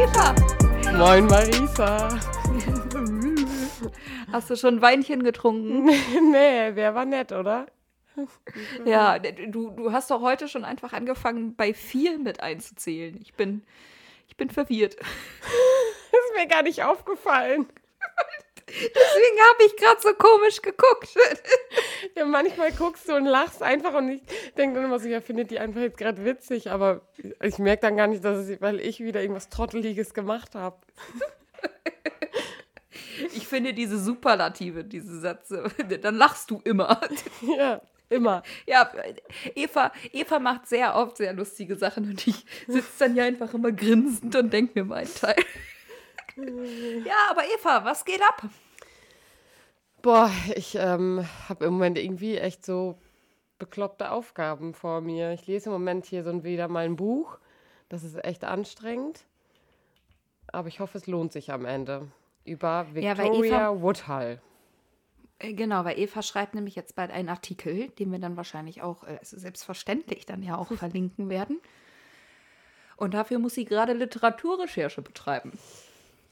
Eva. Moin Marisa. Hast du schon ein Weinchen getrunken? nee, der war nett, oder? Ja, du, du hast doch heute schon einfach angefangen, bei vier mit einzuzählen. Ich bin, ich bin verwirrt. Das ist mir gar nicht aufgefallen. Deswegen habe ich gerade so komisch geguckt. Ja, manchmal guckst du und lachst einfach und ich denke dann immer so, ja, findet die einfach jetzt gerade witzig, aber ich merke dann gar nicht, dass es, weil ich wieder irgendwas Trotteliges gemacht habe. Ich finde diese Superlative, diese Sätze, dann lachst du immer. Ja, immer. Ja, Eva, Eva macht sehr oft sehr lustige Sachen und ich sitze dann ja einfach immer grinsend und denke mir meinen Teil. Ja, aber Eva, was geht ab? Boah, ich ähm, habe im Moment irgendwie echt so bekloppte Aufgaben vor mir. Ich lese im Moment hier so wieder mal ein Buch. Das ist echt anstrengend. Aber ich hoffe, es lohnt sich am Ende. Über Ja, Victoria Eva- Woodhull. Äh, Genau, weil Eva schreibt nämlich jetzt bald einen Artikel, den wir dann wahrscheinlich auch, äh, also selbstverständlich dann ja auch verlinken werden. Und dafür muss sie gerade Literaturrecherche betreiben.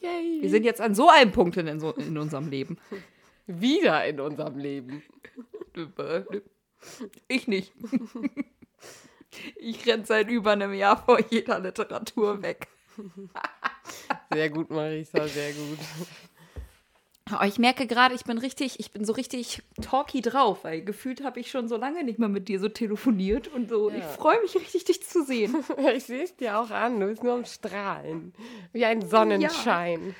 Yay. Wir sind jetzt an so einem Punkt in, in unserem Leben. wieder in unserem Leben. Ich nicht. Ich renn seit über einem Jahr vor jeder Literatur weg. Sehr gut, Marisa, sehr gut. Aber ich merke gerade, ich bin richtig, ich bin so richtig talky drauf, weil gefühlt habe ich schon so lange nicht mehr mit dir so telefoniert und so. Ich Ja. freue mich richtig, dich zu sehen. Ich sehe es dir auch an. Du bist nur am Strahlen. Wie ein Sonnenschein. Ja.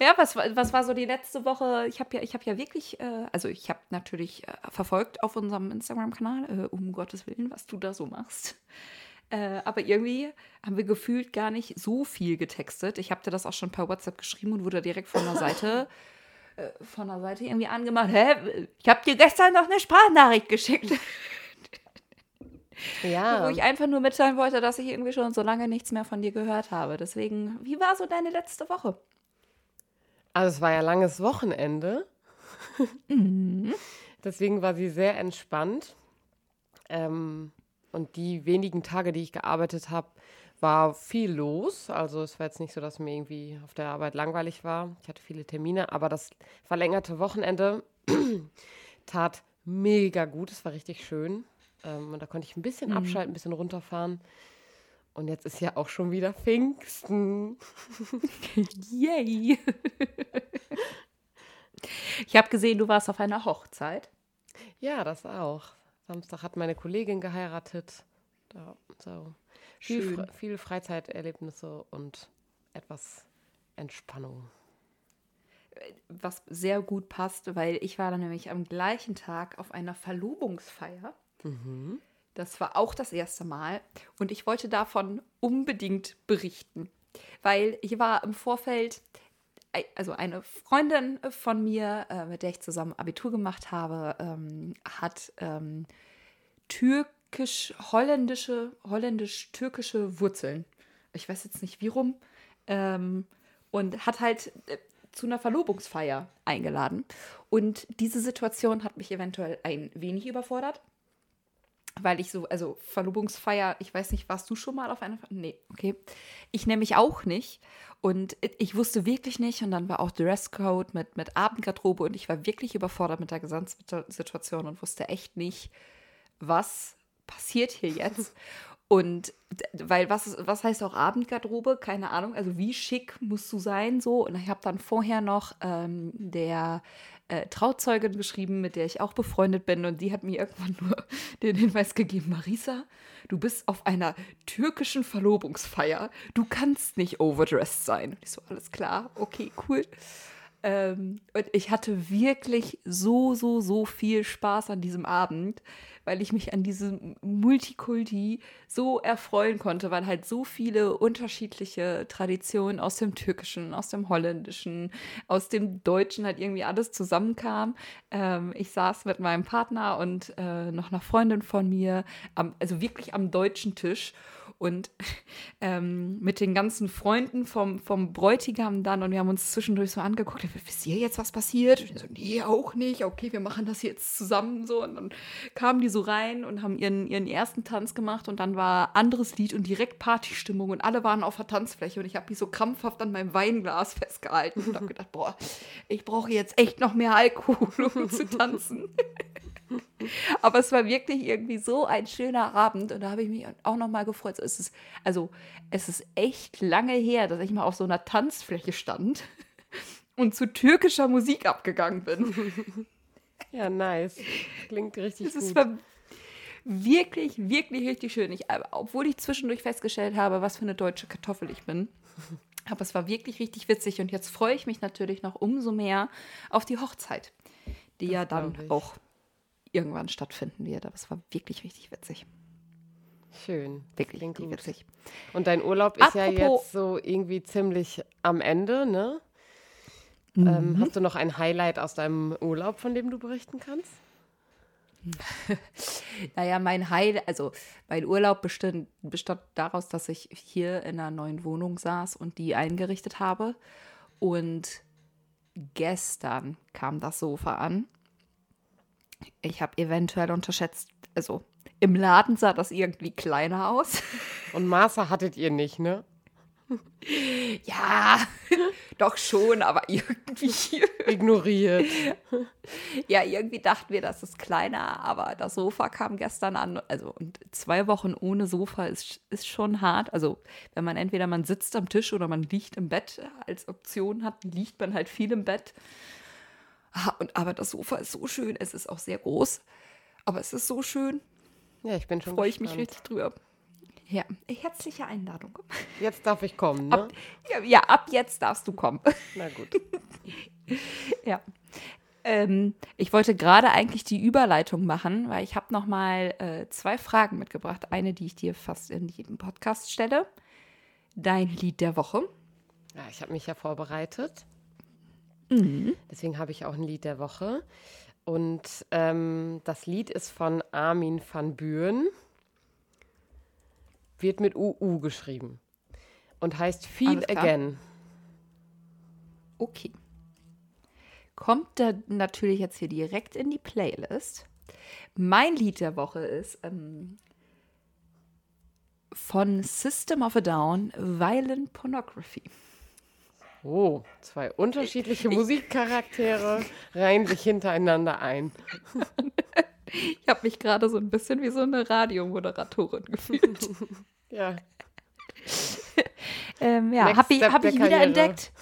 Ja, was, war- was war so die letzte Woche? Ich habe ja, ich habe ja wirklich, äh, also ich habe natürlich äh, verfolgt auf unserem Instagram-Kanal, äh, um Gottes Willen, was du da so machst. Äh, aber irgendwie haben wir gefühlt gar nicht so viel getextet. Ich habe dir das auch schon per WhatsApp geschrieben und wurde direkt von der Seite, äh, von der Seite irgendwie angemacht. Hä? Ich habe dir gestern noch eine Sprachnachricht geschickt. Ja. Wo ich einfach nur mitteilen wollte, dass ich irgendwie schon so lange nichts mehr von dir gehört habe. Deswegen, wie war so deine letzte Woche? Also es war ja langes Wochenende. Deswegen war sie sehr entspannt. Ähm, und die wenigen Tage, die ich gearbeitet habe, war viel los. Also es war jetzt nicht so, dass mir irgendwie auf der Arbeit langweilig war. Ich hatte viele Termine, aber das verlängerte Wochenende tat mega gut. Es war richtig schön. Ähm, und da konnte ich ein bisschen abschalten, ein bisschen runterfahren. Und jetzt ist ja auch schon wieder Pfingsten. Yay! ich habe gesehen, du warst auf einer Hochzeit. Ja, das auch. Samstag hat meine Kollegin geheiratet. Ja, so. Viel. Fre viele Freizeiterlebnisse und etwas Entspannung. Was sehr gut passt, weil ich war dann nämlich am gleichen Tag auf einer Verlobungsfeier. Das war auch das erste Mal. Und ich wollte davon unbedingt berichten. Weil ich war im Vorfeld, also eine Freundin von mir, äh, mit der ich zusammen Abitur gemacht habe, ähm, hat ähm, türkisch-holländische, holländisch-türkische Wurzeln. Ich weiß jetzt nicht wie rum. Ähm, und hat halt äh, zu einer Verlobungsfeier eingeladen. Und diese Situation hat mich eventuell ein wenig überfordert. Weil ich so, also Verlobungsfeier, ich weiß nicht, warst du schon mal auf einer Ver Nee, okay. Ich nämlich auch nicht. Und ich wusste wirklich nicht. Und dann war auch Dresscode mit, mit Abendgarderobe. Und ich war wirklich überfordert mit der Gesamtsituation und wusste echt nicht, was passiert hier jetzt. Und weil was, was heißt auch Abendgarderobe? Keine Ahnung. Also wie schick musst du sein so? Und ich habe dann vorher noch ähm, der äh, Trauzeugin geschrieben, mit der ich auch befreundet bin. Und die hat mir irgendwann nur den Hinweis gegeben, Marisa, du bist auf einer türkischen Verlobungsfeier. Du kannst nicht overdressed sein. Und ich so, alles klar, okay, cool. Ähm, und ich hatte wirklich so, so, so viel Spaß an diesem Abend, weil ich mich an diesem Multikulti so erfreuen konnte, weil halt so viele unterschiedliche Traditionen aus dem Türkischen, aus dem Holländischen, aus dem Deutschen halt irgendwie alles zusammenkam. Ähm, ich saß mit meinem Partner und äh, noch einer Freundin von mir, am, also wirklich am deutschen Tisch. Und ähm, mit den ganzen Freunden vom, vom Bräutigam dann und wir haben uns zwischendurch so angeguckt, wisst ihr jetzt, was passiert? Und so, nee, auch nicht, okay, wir machen das jetzt zusammen so und dann kamen die so rein und haben ihren, ihren ersten Tanz gemacht und dann war anderes Lied und direkt Partystimmung und alle waren auf der Tanzfläche und ich habe mich so krampfhaft an meinem Weinglas festgehalten und habe gedacht, boah, ich brauche jetzt echt noch mehr Alkohol, um zu tanzen. Aber es war wirklich irgendwie so ein schöner Abend und da habe ich mich auch noch mal gefreut. Es ist, also, es ist echt lange her, dass ich mal auf so einer Tanzfläche stand und zu türkischer Musik abgegangen bin. Ja, nice. Klingt richtig Es gut. war wirklich, wirklich richtig schön. Ich, obwohl ich zwischendurch festgestellt habe, was für eine deutsche Kartoffel ich bin. Aber es war wirklich richtig witzig und jetzt freue ich mich natürlich noch umso mehr auf die Hochzeit, die ja dann auch irgendwann stattfinden wird. Aber es war wirklich richtig witzig. Schön. Wirklich Klingt richtig gut. witzig. Und dein Urlaub ist ja Apropos- jetzt so irgendwie ziemlich am Ende, ne? Mhm. Ähm, hast du noch ein Highlight aus deinem Urlaub, von dem du berichten kannst? Naja, mein Heil, also mein Urlaub bestand, bestand daraus, dass ich hier in einer neuen Wohnung saß und die eingerichtet habe. Und gestern kam das Sofa an. Ich habe eventuell unterschätzt, also im Laden sah das irgendwie kleiner aus. Und Maße hattet ihr nicht, ne? Ja, doch schon, aber irgendwie. Ignoriert. Ja, irgendwie dachten wir, das ist kleiner, aber das Sofa kam gestern an. Also, und zwei Wochen ohne Sofa ist, ist schon hart. Also, wenn man entweder man sitzt am Tisch oder man liegt im Bett als Option hat, liegt man halt viel im Bett. Ah, Und, aber das Sofa ist so schön. Es ist auch sehr groß, aber es ist so schön. Ja, ich bin schon Freue ich mich richtig drüber. Ja, herzliche Einladung. Jetzt darf ich kommen, ne? Ab, ja, ja, ab jetzt darfst du kommen. Na gut. Ja. Ähm, ich wollte gerade eigentlich die Überleitung machen, weil ich habe noch mal äh, zwei Fragen mitgebracht. Eine, die ich dir fast in jedem Podcast stelle. Dein Lied der Woche. Ja, ich habe mich ja vorbereitet. Mhm. Deswegen habe ich auch ein Lied der Woche. Und ähm, das Lied ist von Armin van Buuren. Wird mit UU geschrieben. Und heißt Feel. Again. Okay. Kommt da natürlich jetzt hier direkt in die Playlist. Mein Lied der Woche ist ähm, von System of a Down, Violent Pornography. Oh, zwei unterschiedliche Musikcharaktere reihen sich hintereinander ein. Ich habe mich gerade so ein bisschen wie so eine Radiomoderatorin gefühlt. Ja, Ähm, ja, habe ich, hab ich wiederentdeckt.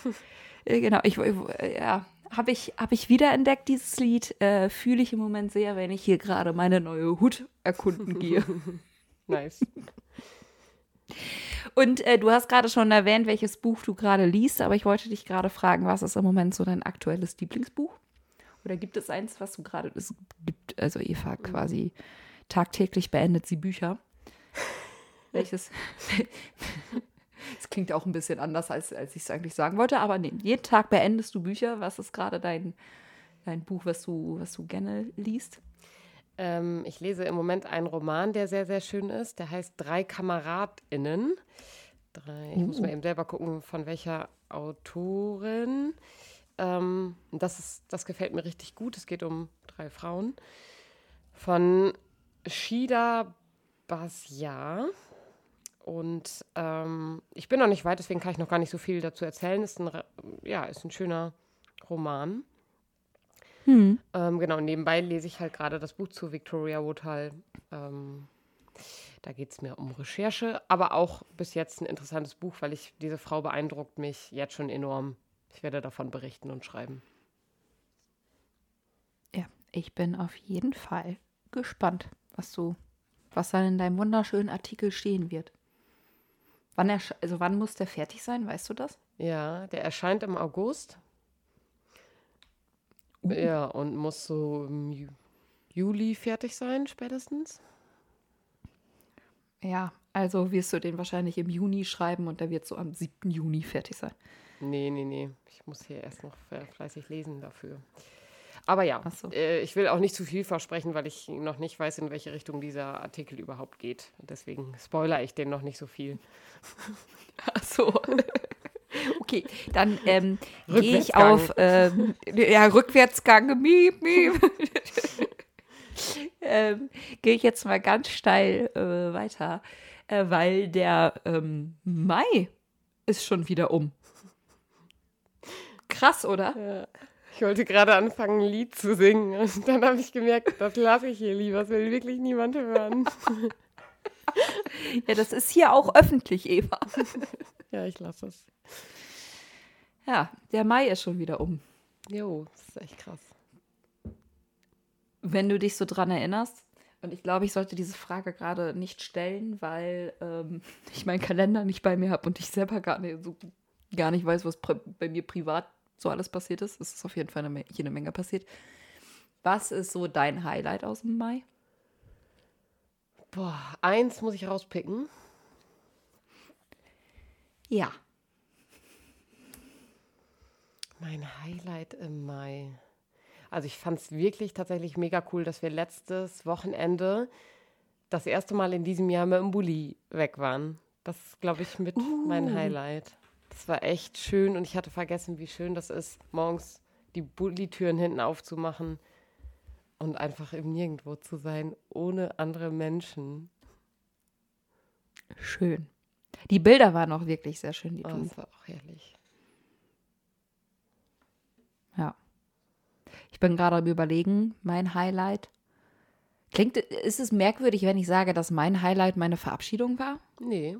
Genau, ich, ja, habe ich, hab ich wiederentdeckt, dieses Lied. Äh, Fühle ich im Moment sehr, wenn ich hier gerade meine neue Hut erkunden gehe. nice. Und äh, du hast gerade schon erwähnt, welches Buch du gerade liest, aber ich wollte dich gerade fragen, was ist im Moment so dein aktuelles Lieblingsbuch? Oder gibt es eins, was du gerade, es gibt, also Eva quasi tagtäglich beendet sie Bücher. Welches? Es klingt auch ein bisschen anders, als, als ich es eigentlich sagen wollte, aber nee, jeden Tag beendest du Bücher. Was ist gerade dein, dein Buch, was du, was du gerne liest? Ähm, ich lese im Moment einen Roman, der sehr, sehr schön ist. Der heißt Drei KameradInnen. Drei, ich muss mal eben selber gucken, von welcher Autorin. Ähm, das, ist, das gefällt mir richtig gut. Es geht um drei Frauen. Von Shida Basja. Und ähm, ich bin noch nicht weit, deswegen kann ich noch gar nicht so viel dazu erzählen. Ist ein, ja, ist ein schöner Roman. Ähm, genau, nebenbei lese ich halt gerade das Buch zu Victoria Woodhull. Ähm, da geht es mir um Recherche, aber auch bis jetzt ein interessantes Buch, weil ich diese Frau beeindruckt mich jetzt schon enorm. Ich werde davon berichten und schreiben. Ja, ich bin auf jeden Fall gespannt, was du, was dann in deinem wunderschönen Artikel stehen wird. Wann er, also wann muss der fertig sein, weißt du das? Ja, der erscheint im August. Ja, und muss so im Ju Juli fertig sein, spätestens. Ja, also wirst du den wahrscheinlich im Juni schreiben und der wird so am 7. Juni fertig sein. Nee, nee, nee. Ich muss hier erst noch fle- fleißig lesen dafür. Aber ja, so. äh, ich will auch nicht zu viel versprechen, weil ich noch nicht weiß, in welche Richtung dieser Artikel überhaupt geht. Deswegen spoiler ich den noch nicht so viel. Ach so. Okay, dann ähm, gehe ich auf ähm, ja, Rückwärtsgang, miep, miep. ähm, gehe ich jetzt mal ganz steil äh, weiter, äh, weil der ähm, Mai ist schon wieder um. Krass, oder? Ich wollte gerade anfangen, ein Lied zu singen. Und dann habe ich gemerkt, das lasse ich hier lieber. Das will wirklich niemand hören. Ja, das ist hier auch öffentlich, Eva. Ja, ich lasse es. Ja, der Mai ist schon wieder um. Jo, das ist echt krass. Wenn du dich so dran erinnerst, und ich glaube, ich sollte diese Frage gerade nicht stellen, weil ähm, ich meinen Kalender nicht bei mir habe und ich selber gar nicht, so, gar nicht weiß, was bei mir privat so alles passiert ist. Es ist auf jeden Fall eine, eine Menge passiert. Was ist so dein Highlight aus dem Mai? Boah, eins muss ich rauspicken. Ja. Mein Highlight im Mai. Also ich fand es wirklich tatsächlich mega cool, dass wir letztes Wochenende das erste Mal in diesem Jahr mit dem Bulli weg waren. Das ist, glaube ich, mit mein Highlight. Das war echt schön und ich hatte vergessen, wie schön das ist, morgens die Bulli-Türen hinten aufzumachen und einfach im Nirgendwo zu sein, ohne andere Menschen. Schön. Die Bilder waren auch wirklich sehr schön, die Oh, du. das war auch herrlich. Ja. Ich bin gerade am Überlegen, mein Highlight. Klingt, ist es merkwürdig, wenn ich sage, dass mein Highlight meine Verabschiedung war? Nee.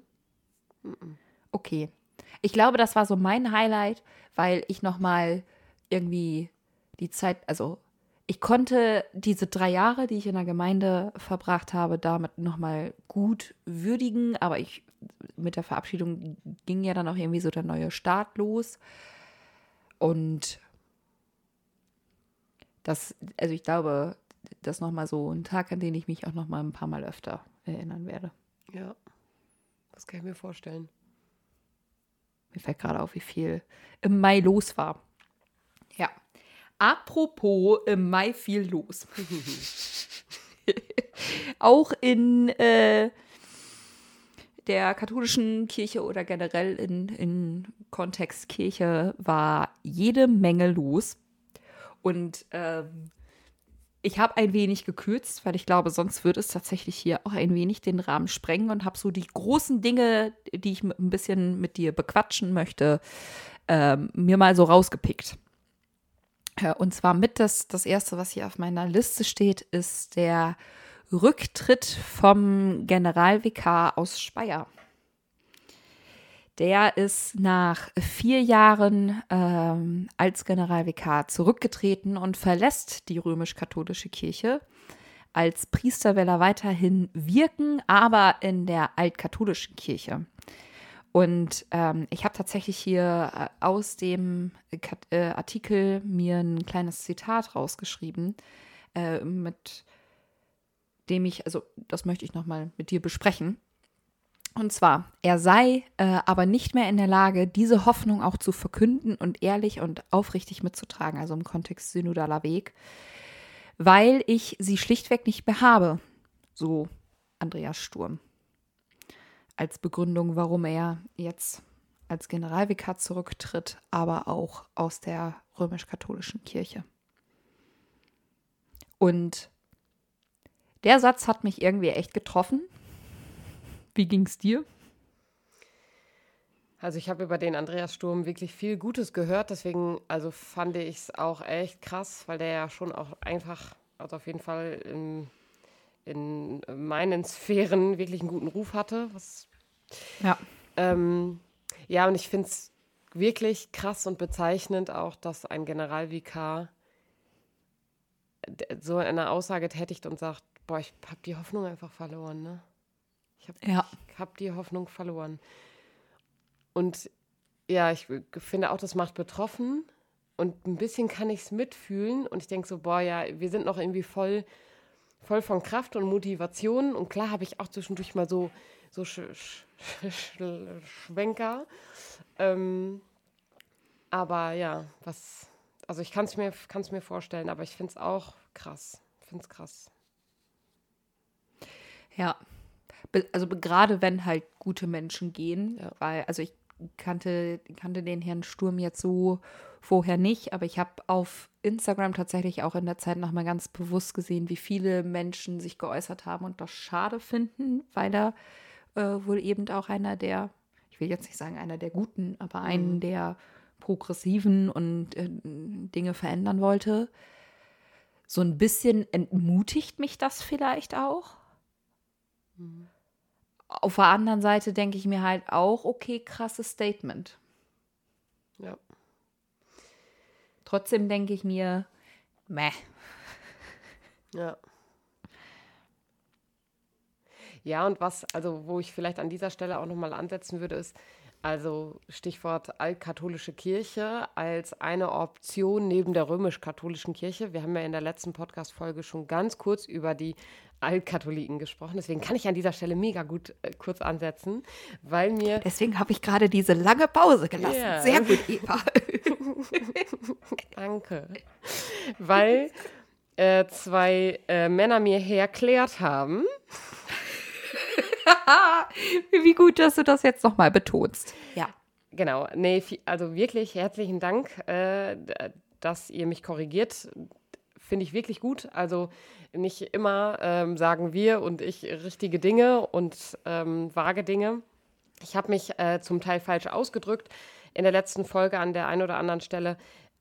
Okay. Ich glaube, das war so mein Highlight, weil ich nochmal irgendwie die Zeit, also ich konnte diese drei Jahre, die ich in der Gemeinde verbracht habe, damit nochmal gut würdigen, aber ich mit der Verabschiedung ging ja dann auch irgendwie so der neue Start los. Und das, also ich glaube, das nochmal so ein Tag, an den ich mich auch nochmal ein paar Mal öfter erinnern werde. Ja. Das kann ich mir vorstellen. Mir fällt gerade auf, wie viel im Mai los war. Ja. Apropos im Mai viel los. Auch in äh, der katholischen Kirche oder generell in, in Kontext Kirche war jede Menge los. Und ähm, ich habe ein wenig gekürzt, weil ich glaube, sonst würde es tatsächlich hier auch ein wenig den Rahmen sprengen und habe so die großen Dinge, die ich ein bisschen mit dir bequatschen möchte, ähm, mir mal so rausgepickt. Und zwar mit das, das erste, was hier auf meiner Liste steht, ist der Rücktritt vom Generalvikar aus Speyer. Der ist nach vier Jahren ähm, als Generalvikar zurückgetreten und verlässt die römisch-katholische Kirche. Als Priester will er weiterhin wirken, aber in der altkatholischen Kirche. Und ähm, ich habe tatsächlich hier äh, aus dem Kat äh, Artikel mir ein kleines Zitat rausgeschrieben, äh, mit dem ich, also das möchte ich nochmal mit dir besprechen. Und zwar, er sei äh, aber nicht mehr in der Lage, diese Hoffnung auch zu verkünden und ehrlich und aufrichtig mitzutragen, also im Kontext synodaler Weg, weil ich sie schlichtweg nicht mehr habe. So Andreas Sturm. Als Begründung, warum er jetzt als Generalvikar zurücktritt, aber auch aus der römisch-katholischen Kirche. Und der Satz hat mich irgendwie echt getroffen. Wie ging's dir? Also ich habe über den Andreas Sturm wirklich viel Gutes gehört, deswegen also fand ich es auch echt krass, weil der ja schon auch einfach, also auf jeden Fall in, in meinen Sphären wirklich einen guten Ruf hatte. Was, Ja. ähm, ja, und ich finde es wirklich krass und bezeichnend auch, dass ein Generalvikar so eine Aussage tätigt und sagt, boah, ich habe die Hoffnung einfach verloren, ne? Ich habe Ja. habe die Hoffnung verloren. Und ja, ich finde auch, das macht betroffen. Und ein bisschen kann ich es mitfühlen. Und ich denke so, boah, ja, wir sind noch irgendwie voll, voll von Kraft und Motivation. Und klar habe ich auch zwischendurch mal so, so Sch Sch Sch Schwenker. Ähm, aber ja, was Also ich kann es mir, kann's mir vorstellen, aber ich finde es auch krass. Ich finde es krass. Ja. Also gerade wenn halt gute Menschen gehen, Ja. weil, also ich kannte, kannte den Herrn Sturm jetzt so vorher nicht, aber ich habe auf Instagram tatsächlich auch in der Zeit nochmal ganz bewusst gesehen, wie viele Menschen sich geäußert haben und das schade finden, weil er äh, wohl eben auch einer der, ich will jetzt nicht sagen einer der Guten, aber einen der Progressiven und äh, Dinge verändern wollte. So ein bisschen entmutigt mich das vielleicht auch. Auf der anderen Seite denke ich mir halt auch, okay, krasses Statement. Ja. Trotzdem denke ich mir, meh. Ja. Ja, und was, also wo ich vielleicht an dieser Stelle auch nochmal ansetzen würde, ist, also Stichwort altkatholische Kirche als eine Option neben der römisch-katholischen Kirche. Wir haben ja in der letzten Podcast-Folge schon ganz kurz über die Altkatholiken gesprochen. Deswegen kann ich an dieser Stelle mega gut äh, kurz ansetzen, weil mir Deswegen habe ich gerade diese lange Pause gelassen. Ja. Sehr gut, Eva. Danke. Weil äh, zwei äh, Männer mir erklärt haben, Wie gut, dass du das jetzt nochmal betonst. Ja. genau, nee, also wirklich herzlichen Dank, äh, dass ihr mich korrigiert. Finde ich wirklich gut. Also nicht immer ähm, sagen wir und ich richtige Dinge und ähm, vage Dinge. Ich habe mich äh, zum Teil falsch ausgedrückt in der letzten Folge an der einen oder anderen Stelle,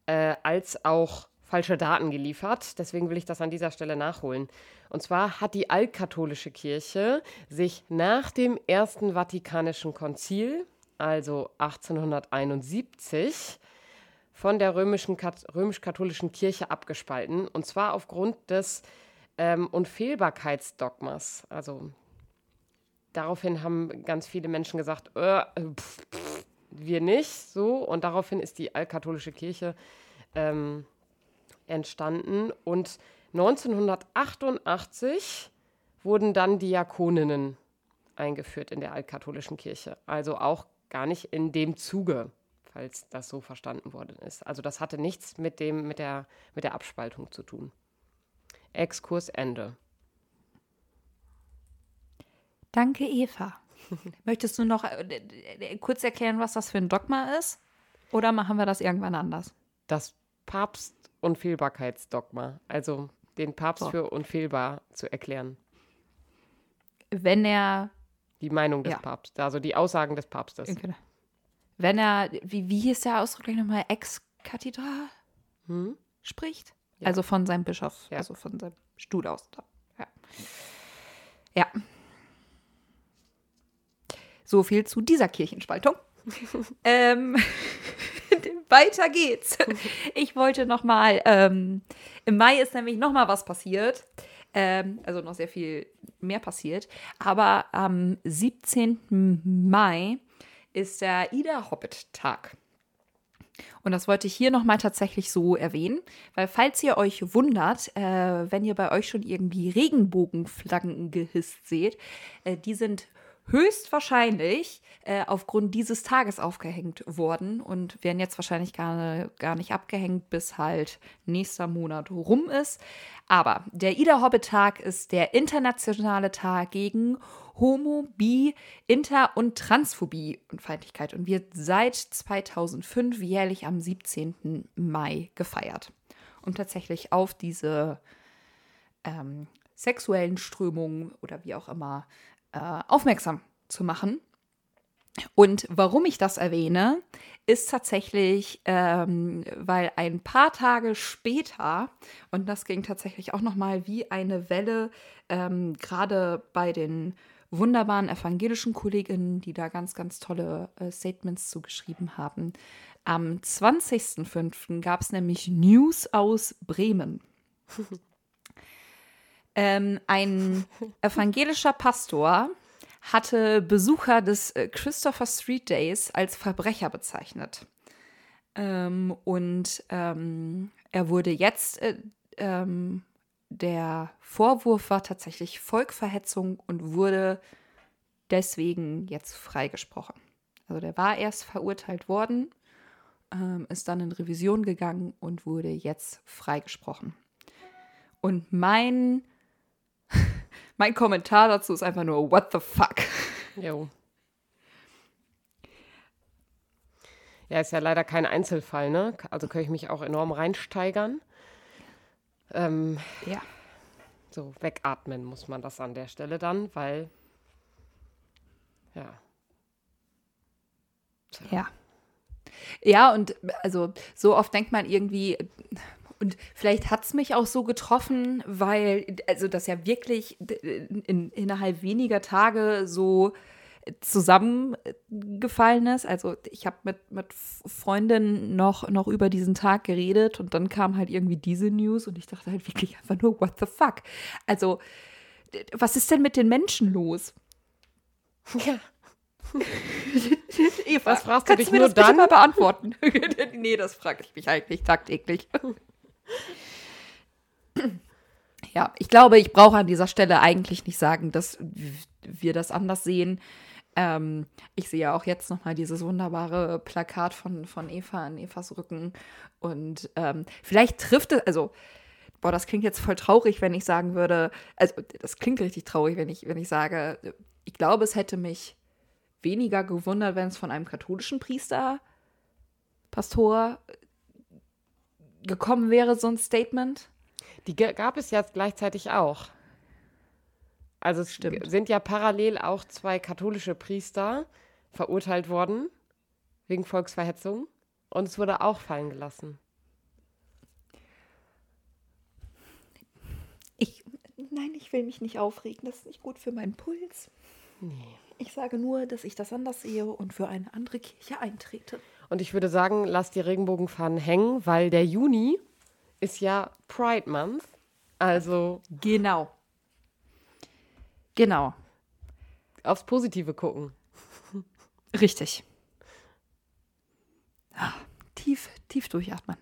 äh, als auch falsche Daten geliefert. Deswegen will ich das an dieser Stelle nachholen. Und zwar hat die altkatholische Kirche sich nach dem Ersten Vatikanischen Konzil, also 1871, von der römisch-katholischen Kirche abgespalten. Und zwar aufgrund des ähm, Unfehlbarkeitsdogmas. Also daraufhin haben ganz viele Menschen gesagt, äh, pff, pff, wir nicht so. Und daraufhin ist die altkatholische Kirche ähm, entstanden. Und 1988 wurden dann Diakoninnen eingeführt in der altkatholischen Kirche. Also auch gar nicht in dem Zuge, falls das so verstanden worden ist. Also das hatte nichts mit, dem, mit, der, mit der Abspaltung zu tun. Exkurs Ende. Danke, Eva. Möchtest du noch äh, äh, kurz erklären, was das für ein Dogma ist? Oder machen wir das irgendwann anders? Das Papst-Unfehlbarkeitsdogma. Also den Papst So. für unfehlbar zu erklären. Wenn er, Die Meinung des Ja. Papstes, also die Aussagen des Papstes. wenn er, wie, wie hieß der Ausdruck nochmal, ex-kathedral Hm? spricht? Ja. Also von seinem Bischof, Ja. also von seinem Stuhl aus. Ja. ja. So viel zu dieser Kirchenspaltung. ähm, weiter geht's. Ich wollte noch mal, ähm, im Mai ist nämlich noch mal was passiert. Ähm, also noch sehr viel mehr passiert. Aber am 17. Mai ist der Ida Hobbit Tag. Und das wollte ich hier nochmal tatsächlich so erwähnen, weil falls ihr euch wundert, äh, wenn ihr bei euch schon irgendwie Regenbogenflaggen gehisst seht, äh, die sind höchstwahrscheinlich äh, aufgrund dieses Tages aufgehängt worden und werden jetzt wahrscheinlich gar, gar nicht abgehängt, bis halt nächster Monat rum ist. Aber der Ida Hobbit Tag ist der internationale Tag gegen Homo, Bi, Inter- und Transphobie und Feindlichkeit und wird seit 2005 jährlich am 17. Mai gefeiert. Um tatsächlich auf diese ähm, sexuellen Strömungen oder wie auch immer äh, aufmerksam zu machen. Und warum ich das erwähne, ist tatsächlich, ähm, weil ein paar Tage später, und das ging tatsächlich auch nochmal wie eine Welle, ähm, gerade bei den wunderbaren evangelischen Kolleginnen, die da ganz, ganz tolle äh, Statements zugeschrieben haben. Am 20.05. gab es nämlich News aus Bremen. Ähm, ein evangelischer Pastor hatte Besucher des äh, Christopher Street Days als Verbrecher bezeichnet. Ähm, und ähm, er wurde jetzt, äh, ähm, der Vorwurf war tatsächlich Volkverhetzung und wurde deswegen jetzt freigesprochen. Also der war erst verurteilt worden ähm, ist dann in Revision gegangen und wurde jetzt freigesprochen. Und mein, mein Kommentar dazu ist einfach nur, what the fuck? Jo. Ja, ist ja leider kein Einzelfall, ne? Also kann ich mich auch enorm reinsteigern. Ähm, Ja. so wegatmen muss man das an der Stelle dann, weil ja. Ja. Ja, und also so oft denkt man irgendwie, und vielleicht hat es mich auch so getroffen, weil, also das ja wirklich in, innerhalb weniger Tage so zusammengefallen ist. Also ich habe mit, mit Freundinnen noch, noch über diesen Tag geredet und dann kam halt irgendwie diese News und ich dachte halt wirklich einfach nur, what the fuck? Also, was ist denn mit den Menschen los? Ja. Eva, Was fragst du dich mir nur das dann? mal beantworten? nee, das frage ich mich eigentlich tagtäglich. ja, ich glaube, ich brauche an dieser Stelle eigentlich nicht sagen, dass wir das anders sehen. Ähm, ich sehe ja auch jetzt noch mal dieses wunderbare Plakat von, von Eva an Evas Rücken. Und ähm, vielleicht trifft es, also, boah, das klingt jetzt voll traurig, wenn ich sagen würde, also, das klingt richtig traurig, wenn ich, wenn ich sage, ich glaube, es hätte mich weniger gewundert, wenn es von einem katholischen Priester, Pastor gekommen wäre, so ein Statement. Die gab es ja gleichzeitig auch. Also es Stimmt. sind ja parallel auch zwei katholische Priester verurteilt worden wegen Volksverhetzung und es wurde auch fallen gelassen. Ich, nein, ich will mich nicht aufregen. Das ist nicht gut für meinen Puls. Ich sage nur, dass ich das anders sehe und für eine andere Kirche eintrete. Und ich würde sagen, lass die Regenbogenfahnen hängen, weil der Juni ist ja Pride Month. Also Genau. Genau. aufs Positive gucken. Richtig. Ah, tief, tief durchatmen.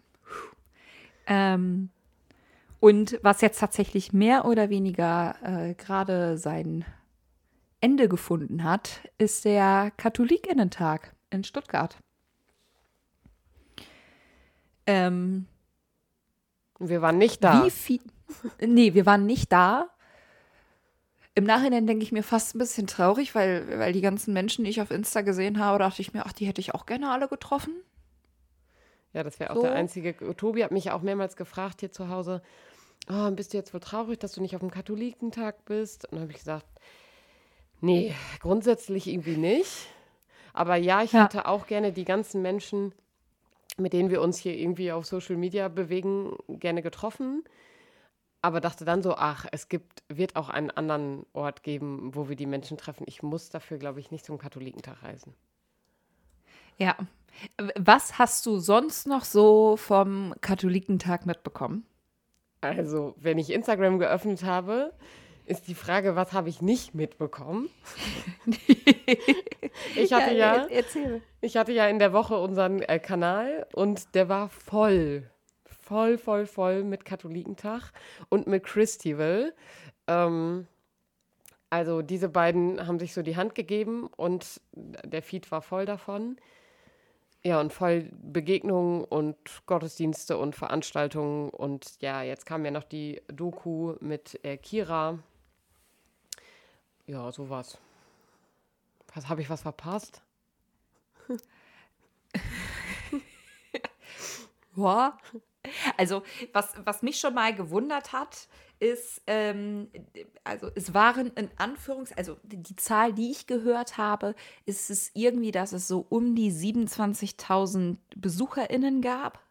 Ähm, und was jetzt tatsächlich mehr oder weniger äh, gerade sein Ende gefunden hat, ist der Katholikinnentag in Stuttgart. Ähm, Wir waren nicht da. Wie viel? Nee, wir waren nicht da. Im Nachhinein denke ich mir fast ein bisschen traurig, weil, weil die ganzen Menschen, die ich auf Insta gesehen habe, dachte ich mir, ach, die hätte ich auch gerne alle getroffen. Ja, das wäre auch So. der einzige. Tobi hat mich auch mehrmals gefragt hier zu Hause, oh, bist du jetzt wohl traurig, dass du nicht auf dem Katholikentag bist? Und dann habe ich gesagt, nee, grundsätzlich irgendwie nicht. Aber ja, ich Ja. hätte auch gerne die ganzen Menschen, mit denen wir uns hier irgendwie auf Social Media bewegen, gerne getroffen. Aber dachte dann so, ach, es gibt, wird auch einen anderen Ort geben, wo wir die Menschen treffen. Ich muss dafür, glaube ich, nicht zum Katholikentag reisen. Ja. Was hast du sonst noch so vom Katholikentag mitbekommen? Also, wenn ich Instagram geöffnet habe, ist die Frage, was habe ich nicht mitbekommen? Ich hatte ja, Erzähl. ich hatte ja in der Woche unseren äh, Kanal und der war voll, voll, voll, voll mit Katholikentag und mit Christival. Ähm, also diese beiden haben sich so die Hand gegeben und der Feed war voll davon. Ja, und voll Begegnungen und Gottesdienste und Veranstaltungen. Und ja, jetzt kam ja noch die Doku mit äh, Kira. Ja, sowas. Was habe ich was verpasst? Ja. Also, was, was mich schon mal gewundert hat, ist, ähm, also es waren in Anführungs-, also die Zahl, die ich gehört habe, ist es irgendwie, dass es so um die 27.000 BesucherInnen gab.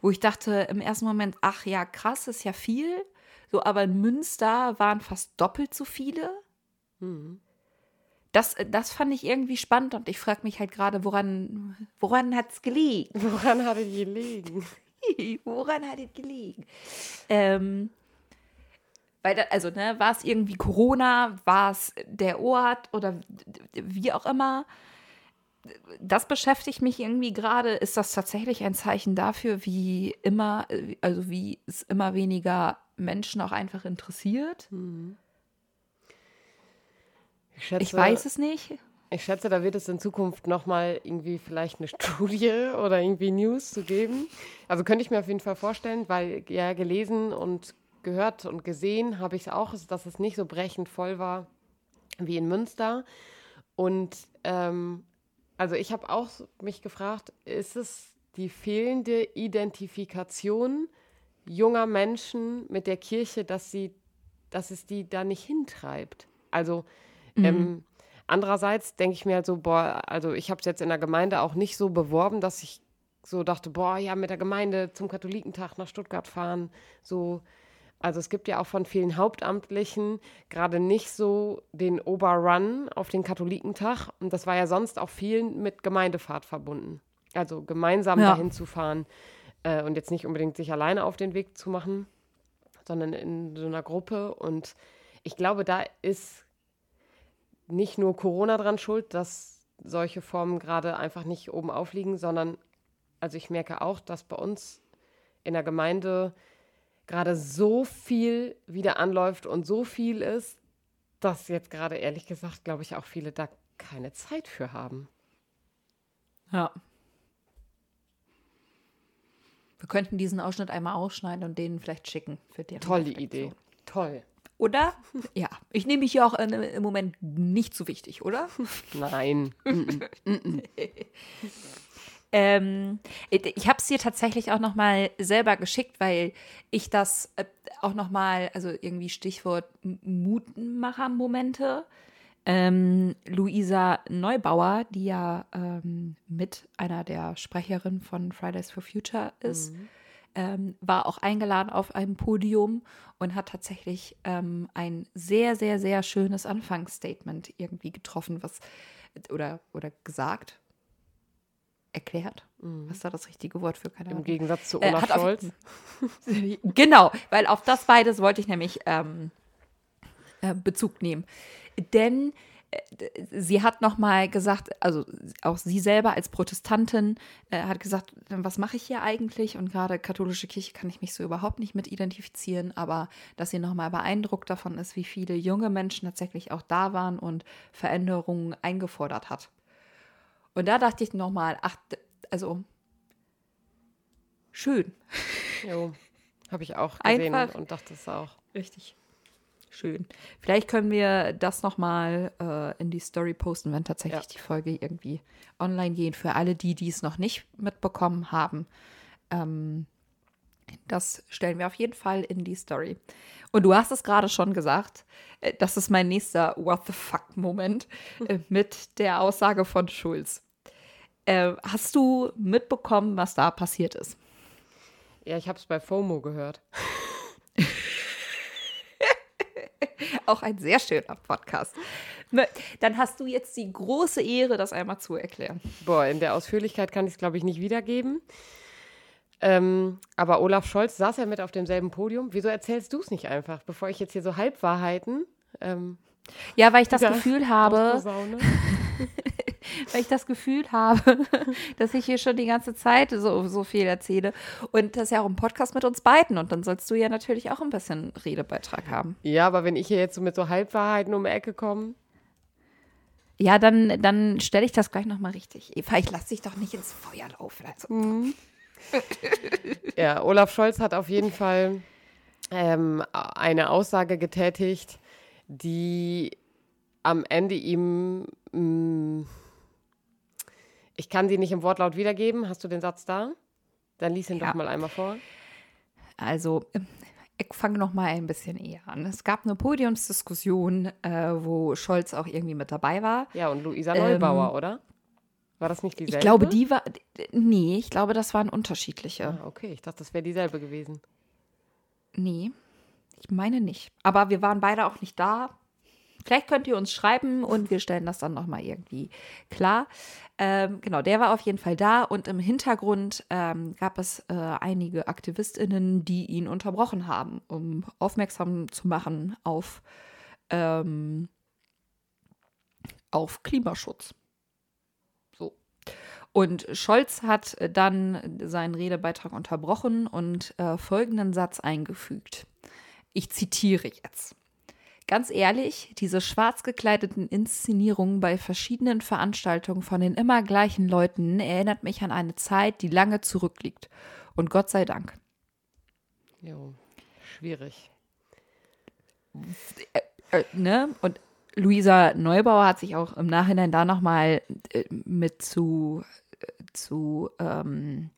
Wo ich dachte im ersten Moment, ach ja, krass, ist ja viel. So, aber in Münster waren fast doppelt so viele. Das, das fand ich irgendwie spannend und ich frage mich halt gerade, woran, woran hat es gelegen? Woran hatte die gelegen? Woran hat es gelegen? Ähm, weil, da, also, ne, war es irgendwie Corona, war es der Ort oder wie auch immer? Das beschäftigt mich irgendwie gerade. Ist das tatsächlich ein Zeichen dafür, wie immer, also wie es immer weniger Menschen auch einfach interessiert? Ich, schätze, Ich weiß es nicht. Ich schätze, da wird es in Zukunft nochmal irgendwie vielleicht eine Studie oder irgendwie News zu geben. Also könnte ich mir auf jeden Fall vorstellen, weil ja gelesen und gehört und gesehen habe ich es auch, dass es nicht so brechend voll war wie in Münster. Und ähm, also ich habe auch mich gefragt, ist es die fehlende Identifikation junger Menschen mit der Kirche, dass sie, dass es die da nicht hintreibt? Also mhm. ähm, Andererseits denke ich mir halt so, boah, also ich habe es jetzt in der Gemeinde auch nicht so beworben, dass ich so dachte, boah, ja, mit der Gemeinde zum Katholikentag nach Stuttgart fahren. So, also es gibt ja auch von vielen Hauptamtlichen gerade nicht so den Oberrun auf den Katholikentag. Und das war ja sonst auch vielen mit Gemeindefahrt verbunden. Also gemeinsam ja. dahin zu fahren äh, und jetzt nicht unbedingt sich alleine auf den Weg zu machen, sondern in so einer Gruppe. Und ich glaube, da ist nicht nur Corona dran schuld, dass solche Formen gerade einfach nicht oben aufliegen, sondern also ich merke auch, dass bei uns in der Gemeinde gerade so viel wieder anläuft und so viel ist, dass jetzt gerade ehrlich gesagt, glaube ich, auch viele da keine Zeit für haben. Ja. Wir könnten diesen Ausschnitt einmal ausschneiden und denen vielleicht schicken für die. Tolle Idee. Toll. Oder? Ja. Ich nehme mich ja auch im Moment nicht so wichtig, oder? Nein. ähm, ich habe es dir tatsächlich auch noch mal selber geschickt, weil ich das äh, auch noch mal, also irgendwie Stichwort Mutmacher-Momente. Ähm, Luisa Neubauer, die ja ähm, mit einer der Sprecherinnen von Fridays for Future ist, mhm ähm, war auch eingeladen auf einem Podium und hat tatsächlich ähm, ein sehr, sehr, sehr schönes Anfangsstatement irgendwie getroffen, was oder, oder gesagt, erklärt. Mhm. Was ist da das richtige Wort für? Keine Im Gegensatz zu äh, Olaf äh, Scholz. genau, weil auf das beides wollte ich nämlich ähm, äh, Bezug nehmen. Denn sie hat noch mal gesagt, also auch sie selber als Protestantin äh, hat gesagt, was mache ich hier eigentlich? Und gerade katholische Kirche kann ich mich so überhaupt nicht mit identifizieren, aber dass sie noch mal beeindruckt davon ist, wie viele junge Menschen tatsächlich auch da waren und Veränderungen eingefordert hat. Und da dachte ich noch mal, ach, also schön. Jo, habe ich auch gesehen Einfach, und dachte es auch. Richtig. Schön. Vielleicht können wir das nochmal äh, in die Story posten, wenn tatsächlich ja. die Folge irgendwie online geht. Für alle die, die es noch nicht mitbekommen haben. Ähm, das stellen wir auf jeden Fall in die Story. Und du hast es gerade schon gesagt, äh, das ist mein nächster What the fuck-Moment äh, mit der Aussage von Schulz. Äh, hast du mitbekommen, was da passiert ist? Ja, ich habe es bei FOMO gehört. Auch ein sehr schöner Podcast. Ne, dann hast du jetzt die große Ehre, das einmal zu erklären. Boah, in der Ausführlichkeit kann ich es, glaube ich, nicht wiedergeben. Ähm, aber Olaf Scholz saß ja mit auf demselben Podium. Wieso erzählst du es nicht einfach, bevor ich jetzt hier so Halbwahrheiten. Ähm, ja, weil ich das Gefühl habe. weil ich das Gefühl habe, dass ich hier schon die ganze Zeit so, so viel erzähle. Und das ist ja auch ein Podcast mit uns beiden. Und dann sollst du ja natürlich auch ein bisschen Redebeitrag haben. Ja, aber wenn ich hier jetzt so mit so Halbwahrheiten um die Ecke komme. Ja, dann, dann stelle ich das gleich nochmal richtig. Eva, ich lasse dich doch nicht ins Feuer laufen. Also. Mhm. ja, Olaf Scholz hat auf jeden Fall ähm, eine Aussage getätigt, die am Ende ihm mh, mm, ich kann sie nicht im Wortlaut wiedergeben. Hast du den Satz da? Dann lies ihn ja. doch mal einmal vor. Also, ich fange noch mal ein bisschen eher an. Es gab eine Podiumsdiskussion, äh, wo Scholz auch irgendwie mit dabei war. Ja, und Luisa Neubauer, ähm, oder? War das nicht dieselbe? Ich glaube, die war. Nee, ich glaube, das waren unterschiedliche. Ah, okay, ich dachte, das wäre dieselbe gewesen. Nee, ich meine nicht. Aber wir waren beide auch nicht da. Vielleicht könnt ihr uns schreiben und wir stellen das dann nochmal irgendwie klar. Ähm, genau, der war auf jeden Fall da und im Hintergrund ähm, gab es äh, einige AktivistInnen, die ihn unterbrochen haben, um aufmerksam zu machen auf, ähm, auf Klimaschutz. So. Und Scholz hat dann seinen Redebeitrag unterbrochen und äh, folgenden Satz eingefügt. Ich zitiere jetzt. Ganz ehrlich, diese schwarz gekleideten Inszenierungen bei verschiedenen Veranstaltungen von den immer gleichen Leuten erinnert mich an eine Zeit, die lange zurückliegt. Und Gott sei Dank. Jo, schwierig. Äh, äh, ne? Und Luisa Neubauer hat sich auch im Nachhinein da nochmal äh, mit zu, zu ähm,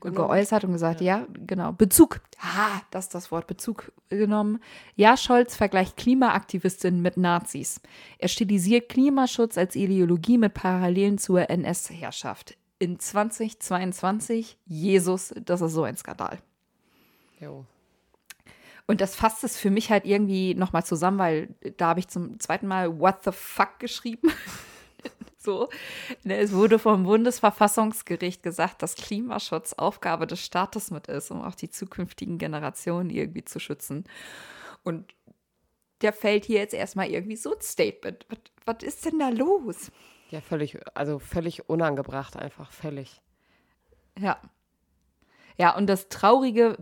geäußert und gesagt, ja. genau, Bezug, ah, das ist das Wort, Bezug genommen. Ja, Scholz vergleicht Klimaaktivistinnen mit Nazis. Er stilisiert Klimaschutz als Ideologie mit Parallelen zur NS-Herrschaft. In 2022, Jesus, das ist so ein Skandal. Jo. Und das fasst es für mich halt irgendwie nochmal zusammen, weil da habe ich zum zweiten Mal What the fuck geschrieben. so. Ne, Es wurde vom Bundesverfassungsgericht gesagt, dass Klimaschutz Aufgabe des Staates mit ist, um auch die zukünftigen Generationen irgendwie zu schützen. Und der fällt hier jetzt erstmal irgendwie so ein Statement. Was, was ist denn da los? Ja, völlig, also völlig unangebracht, einfach völlig. Ja. Ja, und das Traurige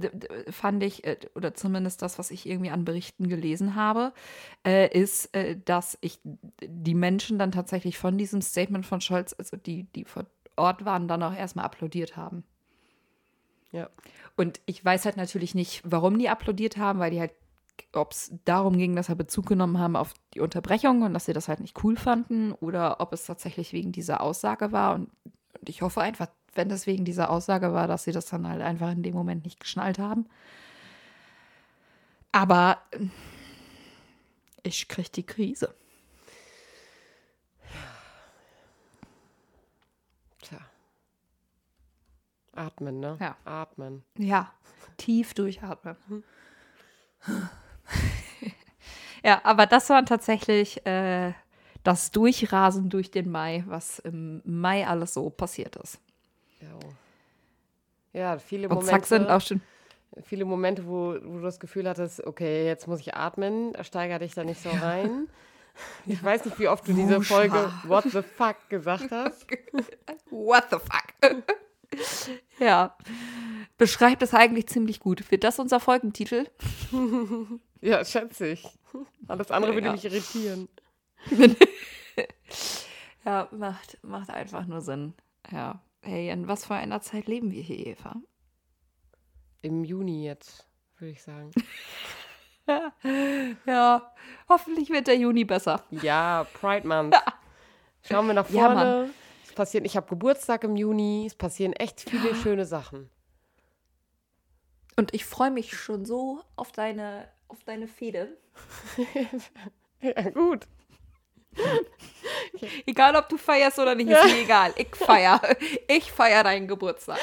fand ich, äh, oder zumindest das, was ich irgendwie an Berichten gelesen habe, äh, ist, äh, dass ich die Menschen dann tatsächlich von diesem Statement von Scholz, also die, die vor Ort waren, dann auch erstmal applaudiert haben. Ja. Und ich weiß halt natürlich nicht, warum die applaudiert haben, weil die halt, ob es darum ging, dass sie Bezug genommen haben auf die Unterbrechung und dass sie das halt nicht cool fanden oder ob es tatsächlich wegen dieser Aussage war. Und, und ich hoffe einfach, wenn das wegen dieser Aussage war, dass sie das dann halt einfach in dem Moment nicht geschnallt haben. Aber äh, ich krieg die Krise. Tja. Atmen, ne? Ja. Atmen. Ja, tief durchatmen. ja, aber das war tatsächlich äh, das Durchrasen durch den Mai, was im Mai alles so passiert ist. Jo. Ja, viele Und zack sind Momente, auch schon. viele Momente, wo, wo du das Gefühl hattest, okay, jetzt muss ich atmen, steiger dich da nicht so rein. Ich weiß nicht, wie oft du diese Wuscha. Folge What the fuck gesagt hast. What the fuck? ja. Beschreibt es eigentlich ziemlich gut. Wird das unser Folgentitel? Ja, schätze ich. Alles andere würde Ja. mich irritieren. Ja, macht, macht einfach nur Sinn. Ja. Hey, in was für einer Zeit leben wir hier, Eva? Im Juni jetzt, würde ich sagen. Ja, hoffentlich wird der Juni besser. Ja, Pride Month. Schauen wir nach Ja, vorne. es passieren, ich habe Geburtstag im Juni. Es passieren echt viele schöne Sachen. Und ich freue mich schon so auf deine, auf deine Fehde. Ja, gut. Egal, ob du feierst oder nicht, ist mir egal. Ich feier. Ich feier deinen Geburtstag.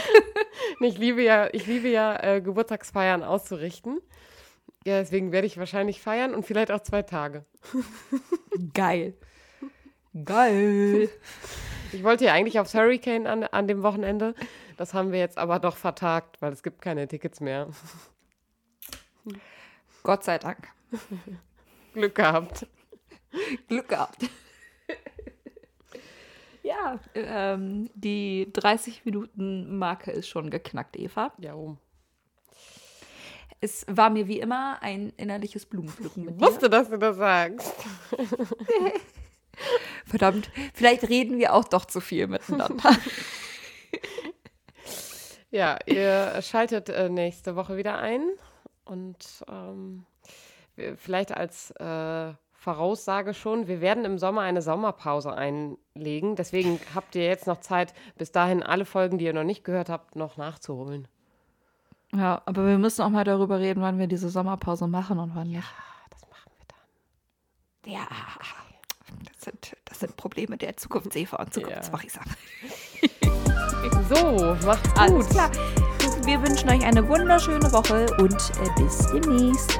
Ich liebe ja, ich liebe ja äh, Geburtstagsfeiern auszurichten. Ja, deswegen werde ich wahrscheinlich feiern und vielleicht auch zwei Tage. Geil. Geil. Ich wollte ja eigentlich aufs Hurricane an, an dem Wochenende. Das haben wir jetzt aber doch vertagt, weil es gibt keine Tickets mehr. Gott sei Dank. Glück gehabt. Glück gehabt. Ja, ähm, die 30-Minuten-Marke ist schon geknackt, Eva. Ja, um. Es war mir wie immer ein innerliches Blumenpflücken Ich wusste, dass du das sagst. Verdammt, vielleicht reden wir auch doch zu viel miteinander. Ja, ihr schaltet äh, nächste Woche wieder ein und ähm, vielleicht als äh, Voraussage schon, wir werden im Sommer eine Sommerpause einlegen. Deswegen habt ihr jetzt noch Zeit, bis dahin alle Folgen, die ihr noch nicht gehört habt, noch nachzuholen. ja, aber wir müssen auch mal darüber reden, wann wir diese Sommerpause machen und wann nicht. Ah, das machen wir dann. Ja, das sind, das sind Probleme der Zukunft, Eva und Zukunftsmarisa. So, macht's gut. Alles klar. Wir wünschen euch eine wunderschöne Woche und äh, bis demnächst.